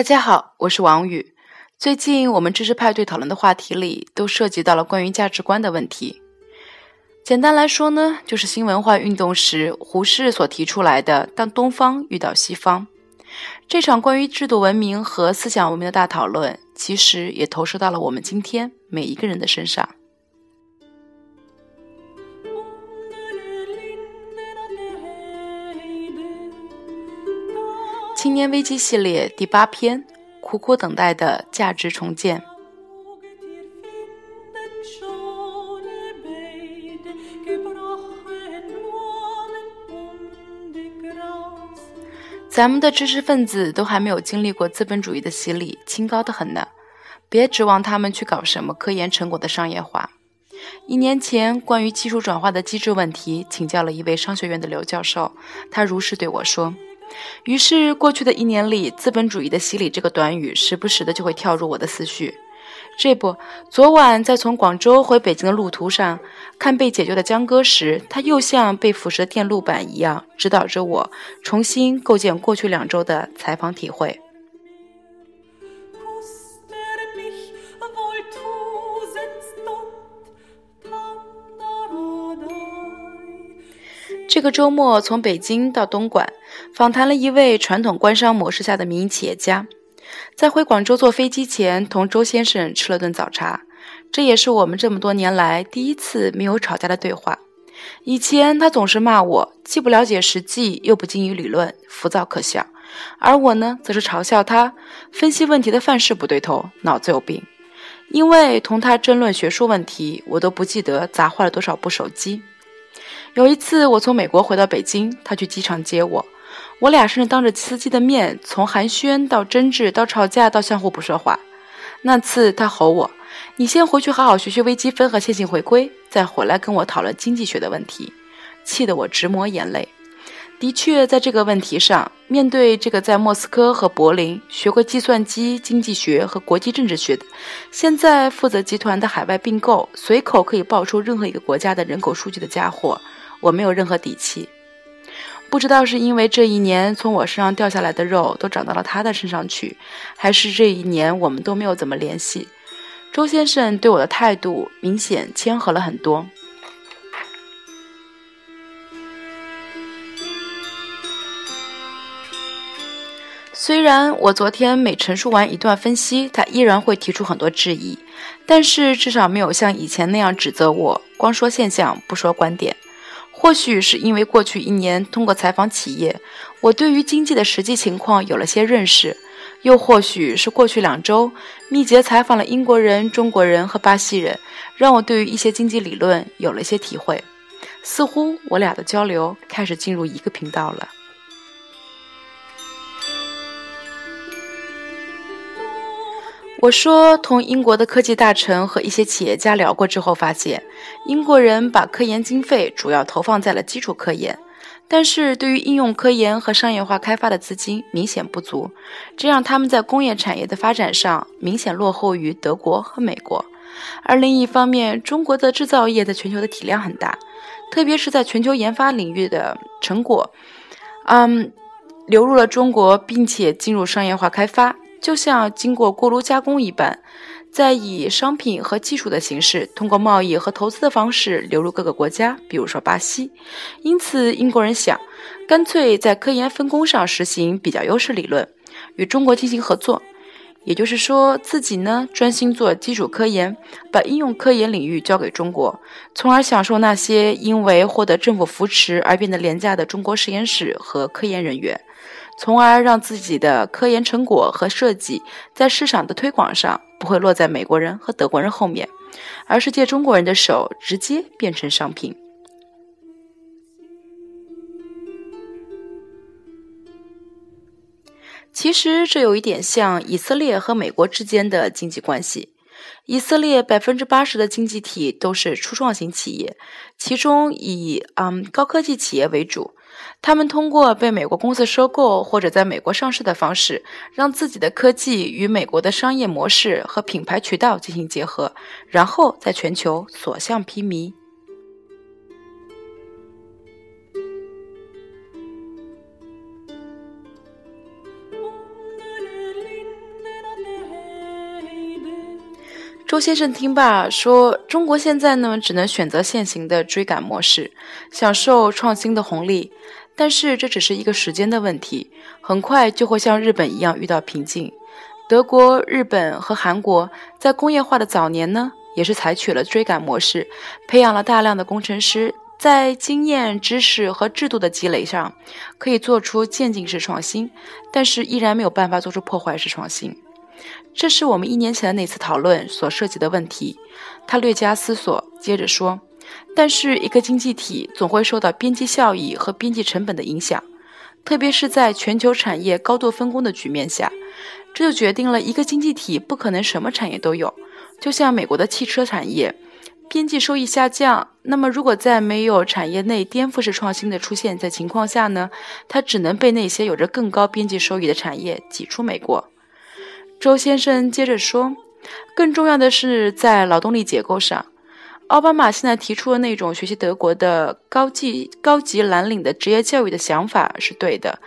大家好，我是王宇。最近我们知识派对讨论的话题里，都涉及到了关于价值观的问题。简单来说呢，就是新文化运动时胡适所提出来的“当东方遇到西方”这场关于制度文明和思想文明的大讨论，其实也投射到了我们今天每一个人的身上。青年危机系列第八篇：苦苦等待的价值重建。咱们的知识分子都还没有经历过资本主义的洗礼，清高的很呢。别指望他们去搞什么科研成果的商业化。一年前，关于技术转化的机制问题，请教了一位商学院的刘教授，他如实对我说。于是，过去的一年里，“资本主义的洗礼”这个短语时不时的就会跳入我的思绪。这不，昨晚在从广州回北京的路途上看被解救的江歌时，他又像被腐蚀的电路板一样，指导着我重新构建过去两周的采访体会。这个周末从北京到东莞，访谈了一位传统官商模式下的民营企业家。在回广州坐飞机前，同周先生吃了顿早茶，这也是我们这么多年来第一次没有吵架的对话。以前他总是骂我既不了解实际，又不精于理论，浮躁可笑；而我呢，则是嘲笑他分析问题的范式不对头，脑子有病。因为同他争论学术问题，我都不记得砸坏了多少部手机。有一次，我从美国回到北京，他去机场接我，我俩甚至当着司机的面，从寒暄到争执，到吵架，到相互不说话。那次他吼我：“你先回去好好学学微积分和线性回归，再回来跟我讨论经济学的问题。”气得我直抹眼泪。的确，在这个问题上，面对这个在莫斯科和柏林学过计算机、经济学和国际政治学的，现在负责集团的海外并购，随口可以报出任何一个国家的人口数据的家伙。我没有任何底气，不知道是因为这一年从我身上掉下来的肉都长到了他的身上去，还是这一年我们都没有怎么联系。周先生对我的态度明显谦和了很多。虽然我昨天每陈述完一段分析，他依然会提出很多质疑，但是至少没有像以前那样指责我，光说现象不说观点。或许是因为过去一年通过采访企业，我对于经济的实际情况有了些认识；又或许是过去两周密集采访了英国人、中国人和巴西人，让我对于一些经济理论有了些体会。似乎我俩的交流开始进入一个频道了。我说，同英国的科技大臣和一些企业家聊过之后，发现英国人把科研经费主要投放在了基础科研，但是对于应用科研和商业化开发的资金明显不足，这让他们在工业产业的发展上明显落后于德国和美国。而另一方面，中国的制造业在全球的体量很大，特别是在全球研发领域的成果，嗯，流入了中国，并且进入商业化开发。就像经过锅炉加工一般，再以商品和技术的形式，通过贸易和投资的方式流入各个国家，比如说巴西。因此，英国人想，干脆在科研分工上实行比较优势理论，与中国进行合作。也就是说，自己呢专心做基础科研，把应用科研领域交给中国，从而享受那些因为获得政府扶持而变得廉价的中国实验室和科研人员。从而让自己的科研成果和设计在市场的推广上不会落在美国人和德国人后面，而是借中国人的手直接变成商品。其实这有一点像以色列和美国之间的经济关系。以色列百分之八十的经济体都是初创型企业，其中以嗯高科技企业为主。他们通过被美国公司收购或者在美国上市的方式，让自己的科技与美国的商业模式和品牌渠道进行结合，然后在全球所向披靡。周先生听罢说：“中国现在呢，只能选择现行的追赶模式，享受创新的红利。但是这只是一个时间的问题，很快就会像日本一样遇到瓶颈。德国、日本和韩国在工业化的早年呢，也是采取了追赶模式，培养了大量的工程师，在经验、知识和制度的积累上，可以做出渐进式创新，但是依然没有办法做出破坏式创新。”这是我们一年前的那次讨论所涉及的问题。他略加思索，接着说：“但是一个经济体总会受到边际效益和边际成本的影响，特别是在全球产业高度分工的局面下，这就决定了一个经济体不可能什么产业都有。就像美国的汽车产业，边际收益下降，那么如果在没有产业内颠覆式创新的出现在情况下呢，它只能被那些有着更高边际收益的产业挤出美国。”周先生接着说：“更重要的是，在劳动力结构上，奥巴马现在提出的那种学习德国的高级高级蓝领的职业教育的想法是对的。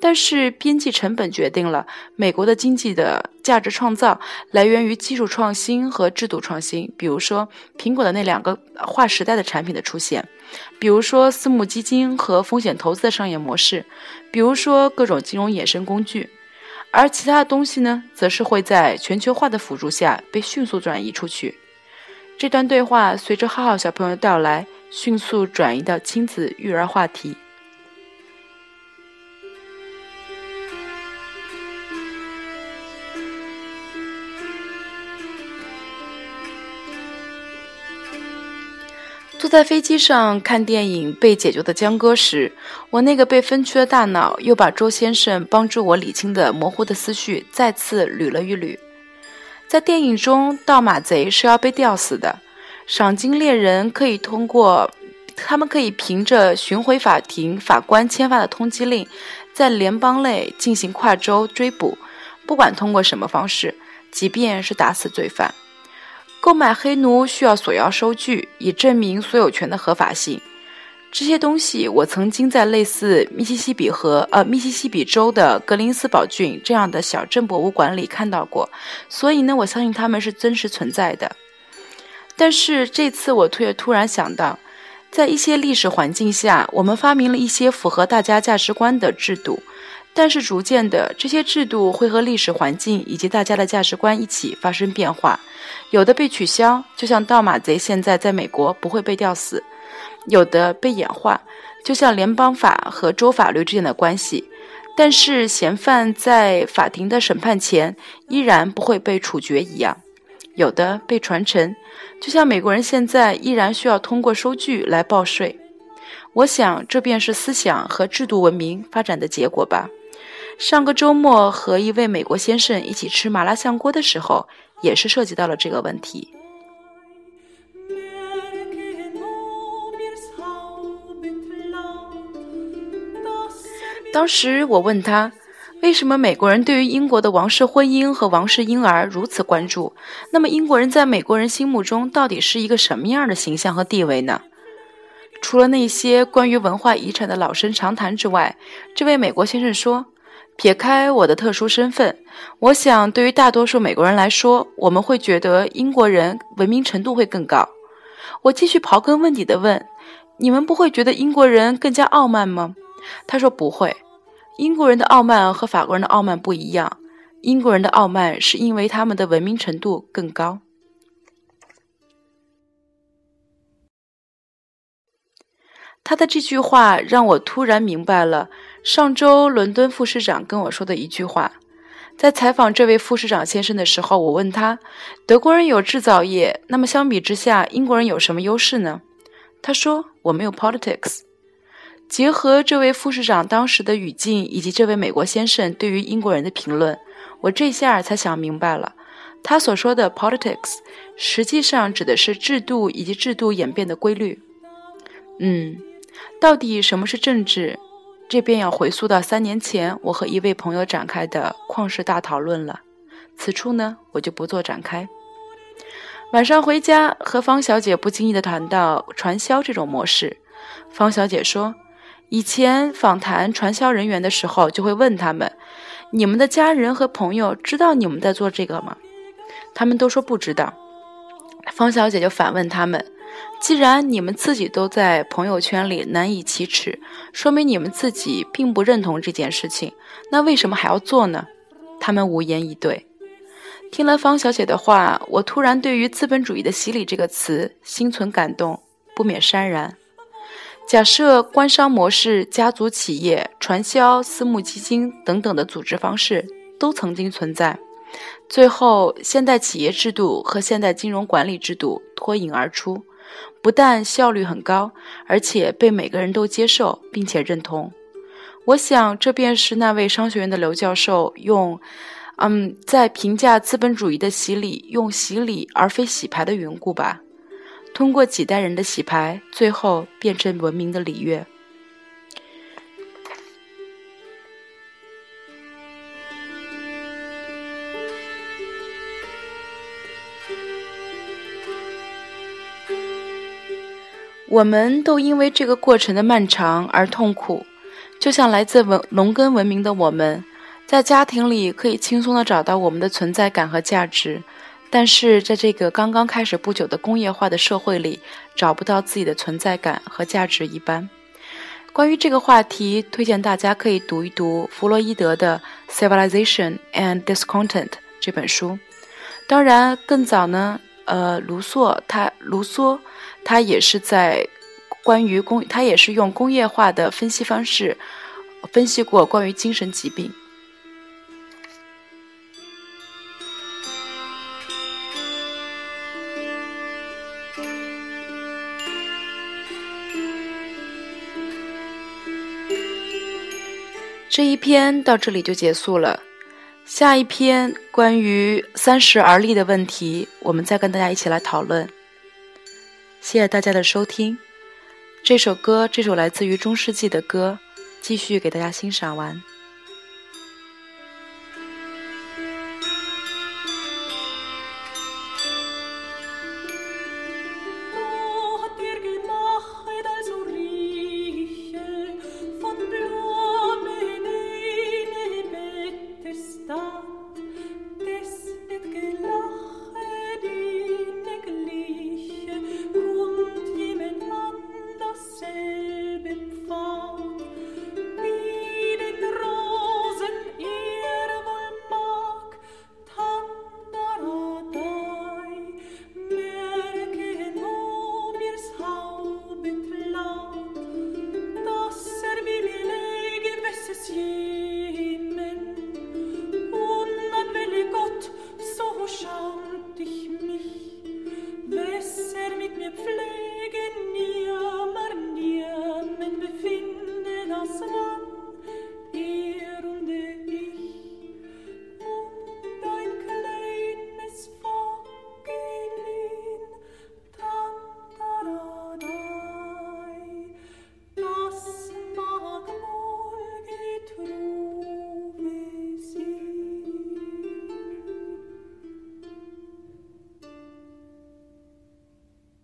但是，边际成本决定了美国的经济的价值创造来源于技术创新和制度创新。比如说，苹果的那两个划时代的产品的出现；比如说，私募基金和风险投资的商业模式；比如说，各种金融衍生工具。”而其他的东西呢，则是会在全球化的辅助下被迅速转移出去。这段对话随着浩浩小朋友的到来，迅速转移到亲子育儿话题。坐在飞机上看电影《被解救的江歌》时，我那个被分区的大脑又把周先生帮助我理清的模糊的思绪再次捋了一捋。在电影中，盗马贼是要被吊死的，赏金猎人可以通过，他们可以凭着巡回法庭法官签发的通缉令，在联邦内进行跨州追捕，不管通过什么方式，即便是打死罪犯。购买黑奴需要索要收据，以证明所有权的合法性。这些东西我曾经在类似密西西比河呃密西西比州的格林斯堡郡这样的小镇博物馆里看到过，所以呢，我相信他们是真实存在的。但是这次我突突然想到，在一些历史环境下，我们发明了一些符合大家价值观的制度。但是逐渐的，这些制度会和历史环境以及大家的价值观一起发生变化，有的被取消，就像盗马贼现在在美国不会被吊死；有的被演化，就像联邦法和州法律之间的关系。但是嫌犯在法庭的审判前依然不会被处决一样；有的被传承，就像美国人现在依然需要通过收据来报税。我想，这便是思想和制度文明发展的结果吧。上个周末和一位美国先生一起吃麻辣香锅的时候，也是涉及到了这个问题。当时我问他，为什么美国人对于英国的王室婚姻和王室婴儿如此关注？那么英国人在美国人心目中到底是一个什么样的形象和地位呢？除了那些关于文化遗产的老生常谈之外，这位美国先生说。撇开我的特殊身份，我想对于大多数美国人来说，我们会觉得英国人文明程度会更高。我继续刨根问底的问：“你们不会觉得英国人更加傲慢吗？”他说：“不会，英国人的傲慢和法国人的傲慢不一样。英国人的傲慢是因为他们的文明程度更高。”他的这句话让我突然明白了。上周，伦敦副市长跟我说的一句话，在采访这位副市长先生的时候，我问他：“德国人有制造业，那么相比之下，英国人有什么优势呢？”他说：“我没有 politics。”结合这位副市长当时的语境以及这位美国先生对于英国人的评论，我这下才想明白了，他所说的 politics 实际上指的是制度以及制度演变的规律。嗯，到底什么是政治？这便要回溯到三年前，我和一位朋友展开的旷世大讨论了。此处呢，我就不做展开。晚上回家，和方小姐不经意的谈到传销这种模式。方小姐说，以前访谈传销人员的时候，就会问他们：“你们的家人和朋友知道你们在做这个吗？”他们都说不知道。方小姐就反问他们：“既然你们自己都在朋友圈里难以启齿，说明你们自己并不认同这件事情，那为什么还要做呢？”他们无言以对。听了方小姐的话，我突然对于“资本主义的洗礼”这个词心存感动，不免潸然。假设官商模式、家族企业、传销、私募基金等等的组织方式都曾经存在，最后现代企业制度和现代金融管理制度脱颖而出，不但效率很高，而且被每个人都接受并且认同。我想，这便是那位商学院的刘教授用，嗯，在评价资本主义的洗礼，用洗礼而非洗牌的缘故吧。通过几代人的洗牌，最后变成文明的礼乐。我们都因为这个过程的漫长而痛苦，就像来自文农耕文明的我们，在家庭里可以轻松的找到我们的存在感和价值。但是在这个刚刚开始不久的工业化的社会里，找不到自己的存在感和价值一般。关于这个话题，推荐大家可以读一读弗洛伊德的《Civilization and Discontent》这本书。当然，更早呢，呃，卢梭他卢梭他也是在关于工，他也是用工业化的分析方式分析过关于精神疾病。这一篇到这里就结束了，下一篇关于三十而立的问题，我们再跟大家一起来讨论。谢谢大家的收听，这首歌，这首来自于中世纪的歌，继续给大家欣赏完。